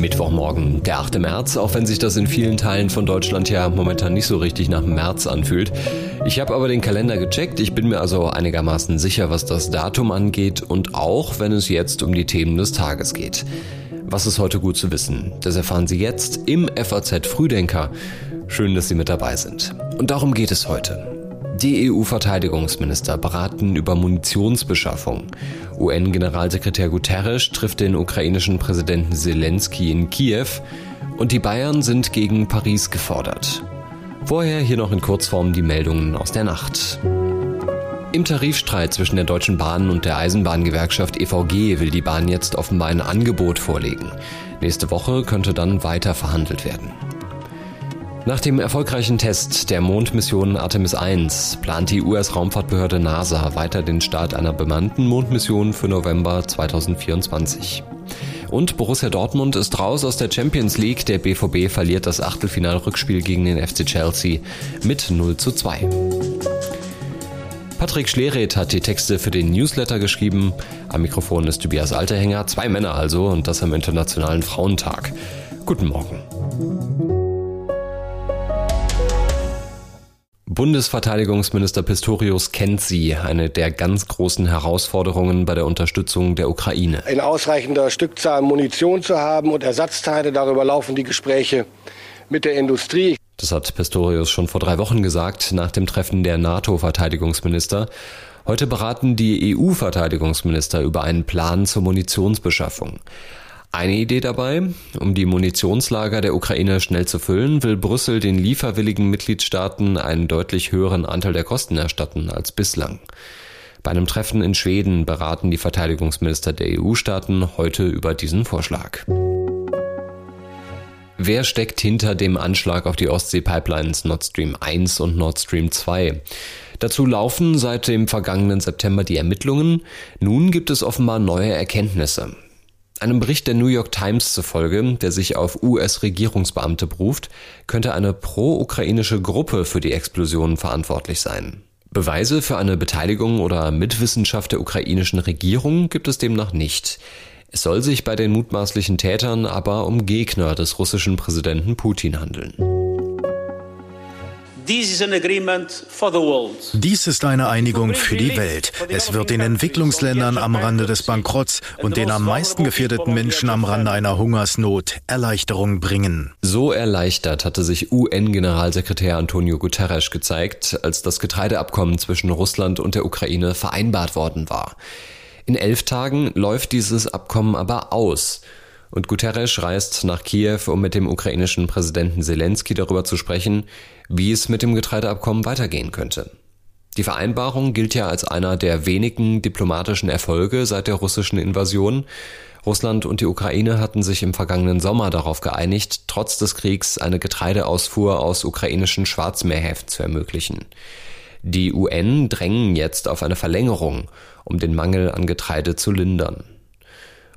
Mittwochmorgen, der 8. März, auch wenn sich das in vielen Teilen von Deutschland ja momentan nicht so richtig nach März anfühlt. Ich habe aber den Kalender gecheckt, ich bin mir also einigermaßen sicher, was das Datum angeht und auch, wenn es jetzt um die Themen des Tages geht. Was ist heute gut zu wissen? Das erfahren Sie jetzt im FAZ Frühdenker. Schön, dass Sie mit dabei sind. Und darum geht es heute. Die EU-Verteidigungsminister beraten über Munitionsbeschaffung. UN-Generalsekretär Guterres trifft den ukrainischen Präsidenten Zelensky in Kiew und die Bayern sind gegen Paris gefordert. Vorher hier noch in Kurzform die Meldungen aus der Nacht. Im Tarifstreit zwischen der Deutschen Bahn und der Eisenbahngewerkschaft EVG will die Bahn jetzt offenbar ein Angebot vorlegen. Nächste Woche könnte dann weiter verhandelt werden. Nach dem erfolgreichen Test der Mondmission Artemis 1 plant die US-Raumfahrtbehörde NASA weiter den Start einer bemannten Mondmission für November 2024. Und Borussia Dortmund ist raus aus der Champions League. Der BVB verliert das Achtelfinalrückspiel gegen den FC Chelsea mit 0 zu 2. Patrick Schlereth hat die Texte für den Newsletter geschrieben. Am Mikrofon ist Tobias Alterhänger, zwei Männer also und das am Internationalen Frauentag. Guten Morgen. Bundesverteidigungsminister Pistorius kennt sie, eine der ganz großen Herausforderungen bei der Unterstützung der Ukraine. In ausreichender Stückzahl Munition zu haben und Ersatzteile, darüber laufen die Gespräche mit der Industrie. Das hat Pistorius schon vor drei Wochen gesagt, nach dem Treffen der NATO-Verteidigungsminister. Heute beraten die EU-Verteidigungsminister über einen Plan zur Munitionsbeschaffung. Eine Idee dabei, um die Munitionslager der Ukraine schnell zu füllen, will Brüssel den lieferwilligen Mitgliedstaaten einen deutlich höheren Anteil der Kosten erstatten als bislang. Bei einem Treffen in Schweden beraten die Verteidigungsminister der EU-Staaten heute über diesen Vorschlag. Wer steckt hinter dem Anschlag auf die Ostsee-Pipelines Nord Stream 1 und Nord Stream 2? Dazu laufen seit dem vergangenen September die Ermittlungen. Nun gibt es offenbar neue Erkenntnisse. Einem Bericht der New York Times zufolge, der sich auf US-Regierungsbeamte beruft, könnte eine pro-ukrainische Gruppe für die Explosionen verantwortlich sein. Beweise für eine Beteiligung oder Mitwissenschaft der ukrainischen Regierung gibt es demnach nicht. Es soll sich bei den mutmaßlichen Tätern aber um Gegner des russischen Präsidenten Putin handeln. Dies ist eine Einigung für die Welt. Es wird den Entwicklungsländern am Rande des Bankrotts und den am meisten gefährdeten Menschen am Rande einer Hungersnot Erleichterung bringen. So erleichtert hatte sich UN-Generalsekretär Antonio Guterres gezeigt, als das Getreideabkommen zwischen Russland und der Ukraine vereinbart worden war. In elf Tagen läuft dieses Abkommen aber aus. Und Guterres reist nach Kiew, um mit dem ukrainischen Präsidenten Zelensky darüber zu sprechen, wie es mit dem Getreideabkommen weitergehen könnte. Die Vereinbarung gilt ja als einer der wenigen diplomatischen Erfolge seit der russischen Invasion. Russland und die Ukraine hatten sich im vergangenen Sommer darauf geeinigt, trotz des Kriegs eine Getreideausfuhr aus ukrainischen Schwarzmeerhäfen zu ermöglichen. Die UN drängen jetzt auf eine Verlängerung, um den Mangel an Getreide zu lindern.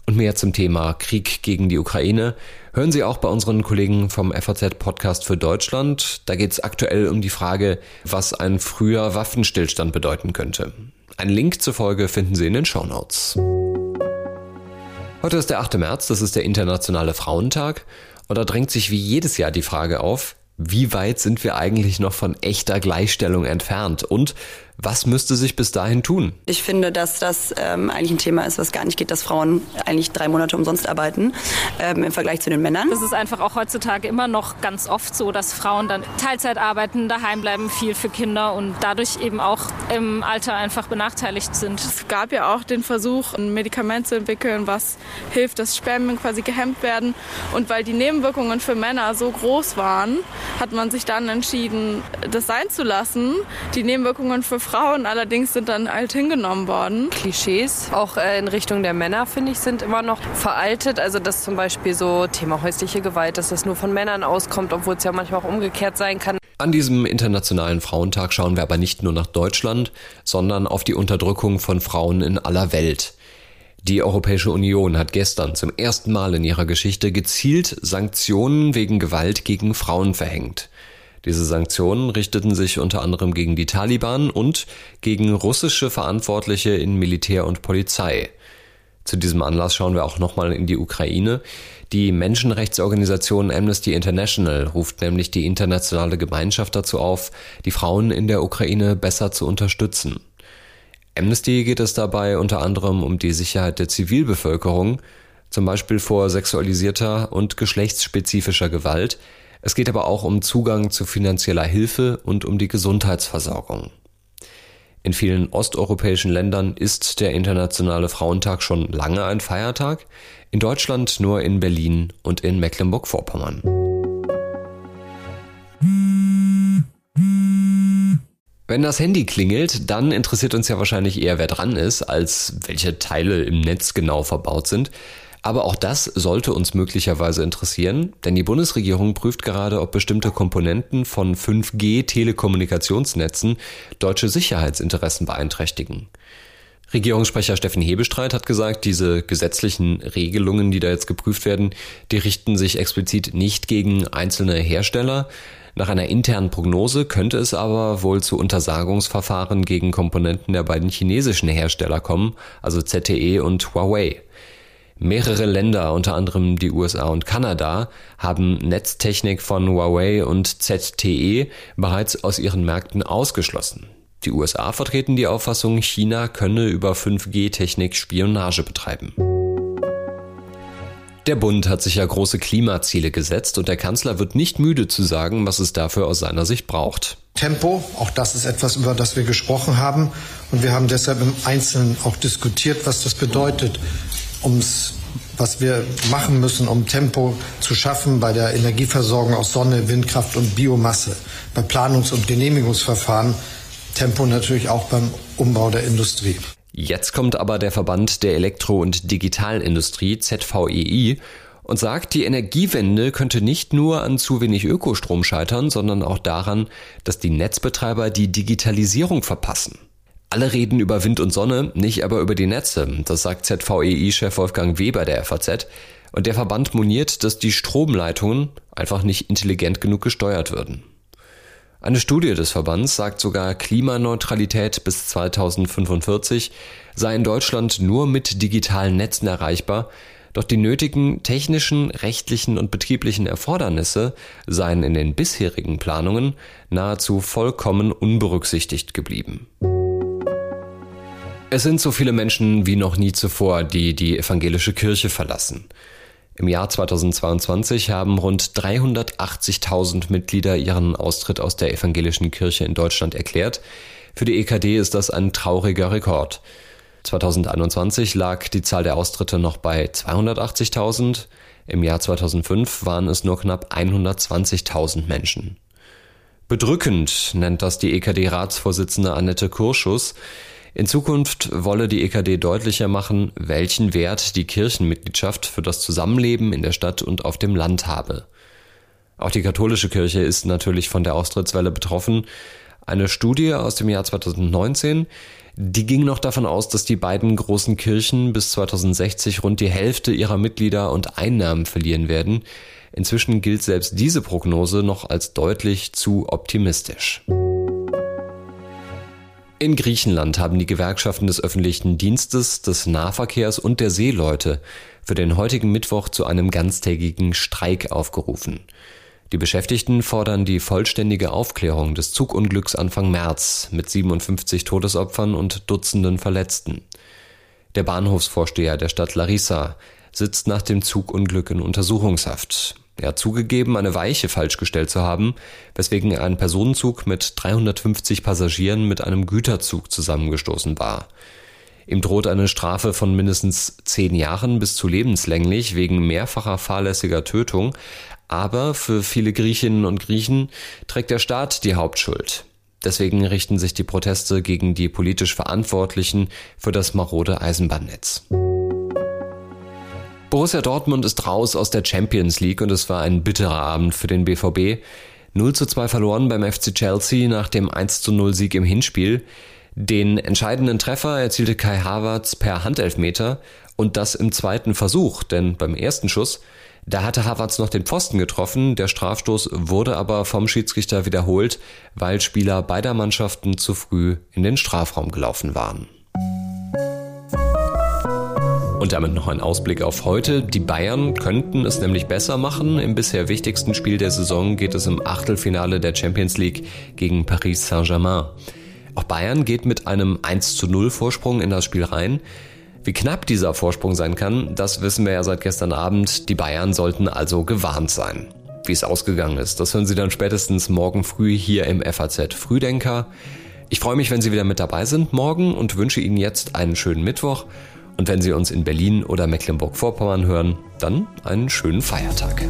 Und mehr zum Thema Krieg gegen die Ukraine hören Sie auch bei unseren Kollegen vom FAZ Podcast für Deutschland. Da geht es aktuell um die Frage, was ein früher Waffenstillstand bedeuten könnte. Einen Link zur Folge finden Sie in den Show Notes. Heute ist der 8. März, das ist der Internationale Frauentag. Und da drängt sich wie jedes Jahr die Frage auf, wie weit sind wir eigentlich noch von echter Gleichstellung entfernt? Und was müsste sich bis dahin tun? Ich finde, dass das ähm, eigentlich ein Thema ist, was gar nicht geht, dass Frauen eigentlich drei Monate umsonst arbeiten ähm, im Vergleich zu den Männern. Es ist einfach auch heutzutage immer noch ganz oft so, dass Frauen dann Teilzeit arbeiten, daheim bleiben, viel für Kinder und dadurch eben auch im Alter einfach benachteiligt sind. Es gab ja auch den Versuch, ein Medikament zu entwickeln, was hilft, dass Spermien quasi gehemmt werden. Und weil die Nebenwirkungen für Männer so groß waren, hat man sich dann entschieden, das sein zu lassen. Die Nebenwirkungen für Frauen allerdings sind dann alt hingenommen worden. Klischees, auch äh, in Richtung der Männer, finde ich, sind immer noch veraltet. Also dass zum Beispiel so Thema häusliche Gewalt, dass das nur von Männern auskommt, obwohl es ja manchmal auch umgekehrt sein kann. An diesem Internationalen Frauentag schauen wir aber nicht nur nach Deutschland, sondern auf die Unterdrückung von Frauen in aller Welt. Die Europäische Union hat gestern zum ersten Mal in ihrer Geschichte gezielt Sanktionen wegen Gewalt gegen Frauen verhängt. Diese Sanktionen richteten sich unter anderem gegen die Taliban und gegen russische Verantwortliche in Militär und Polizei. Zu diesem Anlass schauen wir auch nochmal in die Ukraine. Die Menschenrechtsorganisation Amnesty International ruft nämlich die internationale Gemeinschaft dazu auf, die Frauen in der Ukraine besser zu unterstützen. Amnesty geht es dabei unter anderem um die Sicherheit der Zivilbevölkerung, zum Beispiel vor sexualisierter und geschlechtsspezifischer Gewalt. Es geht aber auch um Zugang zu finanzieller Hilfe und um die Gesundheitsversorgung. In vielen osteuropäischen Ländern ist der Internationale Frauentag schon lange ein Feiertag, in Deutschland nur in Berlin und in Mecklenburg-Vorpommern. Wenn das Handy klingelt, dann interessiert uns ja wahrscheinlich eher, wer dran ist, als welche Teile im Netz genau verbaut sind. Aber auch das sollte uns möglicherweise interessieren, denn die Bundesregierung prüft gerade, ob bestimmte Komponenten von 5G-Telekommunikationsnetzen deutsche Sicherheitsinteressen beeinträchtigen. Regierungssprecher Steffen Hebestreit hat gesagt, diese gesetzlichen Regelungen, die da jetzt geprüft werden, die richten sich explizit nicht gegen einzelne Hersteller. Nach einer internen Prognose könnte es aber wohl zu Untersagungsverfahren gegen Komponenten der beiden chinesischen Hersteller kommen, also ZTE und Huawei. Mehrere Länder, unter anderem die USA und Kanada, haben Netztechnik von Huawei und ZTE bereits aus ihren Märkten ausgeschlossen. Die USA vertreten die Auffassung, China könne über 5G-Technik Spionage betreiben. Der Bund hat sich ja große Klimaziele gesetzt und der Kanzler wird nicht müde zu sagen, was es dafür aus seiner Sicht braucht. Tempo, auch das ist etwas, über das wir gesprochen haben. Und wir haben deshalb im Einzelnen auch diskutiert, was das bedeutet ums was wir machen müssen, um Tempo zu schaffen bei der Energieversorgung aus Sonne, Windkraft und Biomasse, bei Planungs- und Genehmigungsverfahren, Tempo natürlich auch beim Umbau der Industrie. Jetzt kommt aber der Verband der Elektro- und Digitalindustrie ZVEI und sagt, die Energiewende könnte nicht nur an zu wenig Ökostrom scheitern, sondern auch daran, dass die Netzbetreiber die Digitalisierung verpassen. Alle reden über Wind und Sonne, nicht aber über die Netze. Das sagt ZVEI-Chef Wolfgang Weber der FAZ. Und der Verband moniert, dass die Stromleitungen einfach nicht intelligent genug gesteuert würden. Eine Studie des Verbands sagt sogar, Klimaneutralität bis 2045 sei in Deutschland nur mit digitalen Netzen erreichbar, doch die nötigen technischen, rechtlichen und betrieblichen Erfordernisse seien in den bisherigen Planungen nahezu vollkommen unberücksichtigt geblieben. Es sind so viele Menschen wie noch nie zuvor, die die evangelische Kirche verlassen. Im Jahr 2022 haben rund 380.000 Mitglieder ihren Austritt aus der evangelischen Kirche in Deutschland erklärt. Für die EKD ist das ein trauriger Rekord. 2021 lag die Zahl der Austritte noch bei 280.000. Im Jahr 2005 waren es nur knapp 120.000 Menschen. Bedrückend nennt das die EKD-Ratsvorsitzende Annette Kurschus. In Zukunft wolle die EKD deutlicher machen, welchen Wert die Kirchenmitgliedschaft für das Zusammenleben in der Stadt und auf dem Land habe. Auch die katholische Kirche ist natürlich von der Austrittswelle betroffen. Eine Studie aus dem Jahr 2019, die ging noch davon aus, dass die beiden großen Kirchen bis 2060 rund die Hälfte ihrer Mitglieder und Einnahmen verlieren werden. Inzwischen gilt selbst diese Prognose noch als deutlich zu optimistisch. In Griechenland haben die Gewerkschaften des öffentlichen Dienstes, des Nahverkehrs und der Seeleute für den heutigen Mittwoch zu einem ganztägigen Streik aufgerufen. Die Beschäftigten fordern die vollständige Aufklärung des Zugunglücks Anfang März mit 57 Todesopfern und Dutzenden Verletzten. Der Bahnhofsvorsteher der Stadt Larissa sitzt nach dem Zugunglück in Untersuchungshaft. Er hat zugegeben, eine Weiche falsch gestellt zu haben, weswegen ein Personenzug mit 350 Passagieren mit einem Güterzug zusammengestoßen war. Ihm droht eine Strafe von mindestens zehn Jahren bis zu lebenslänglich wegen mehrfacher fahrlässiger Tötung, aber für viele Griechinnen und Griechen trägt der Staat die Hauptschuld. Deswegen richten sich die Proteste gegen die politisch Verantwortlichen für das marode Eisenbahnnetz. Borussia Dortmund ist raus aus der Champions League und es war ein bitterer Abend für den BVB. 0 zu 2 verloren beim FC Chelsea nach dem 1 zu 0 Sieg im Hinspiel. Den entscheidenden Treffer erzielte Kai Havertz per Handelfmeter und das im zweiten Versuch, denn beim ersten Schuss, da hatte Havertz noch den Pfosten getroffen, der Strafstoß wurde aber vom Schiedsrichter wiederholt, weil Spieler beider Mannschaften zu früh in den Strafraum gelaufen waren. Und damit noch ein Ausblick auf heute. Die Bayern könnten es nämlich besser machen. Im bisher wichtigsten Spiel der Saison geht es im Achtelfinale der Champions League gegen Paris Saint-Germain. Auch Bayern geht mit einem 1 zu 0 Vorsprung in das Spiel rein. Wie knapp dieser Vorsprung sein kann, das wissen wir ja seit gestern Abend. Die Bayern sollten also gewarnt sein. Wie es ausgegangen ist, das hören Sie dann spätestens morgen früh hier im FAZ Frühdenker. Ich freue mich, wenn Sie wieder mit dabei sind morgen und wünsche Ihnen jetzt einen schönen Mittwoch. Und wenn Sie uns in Berlin oder Mecklenburg-Vorpommern hören, dann einen schönen Feiertag.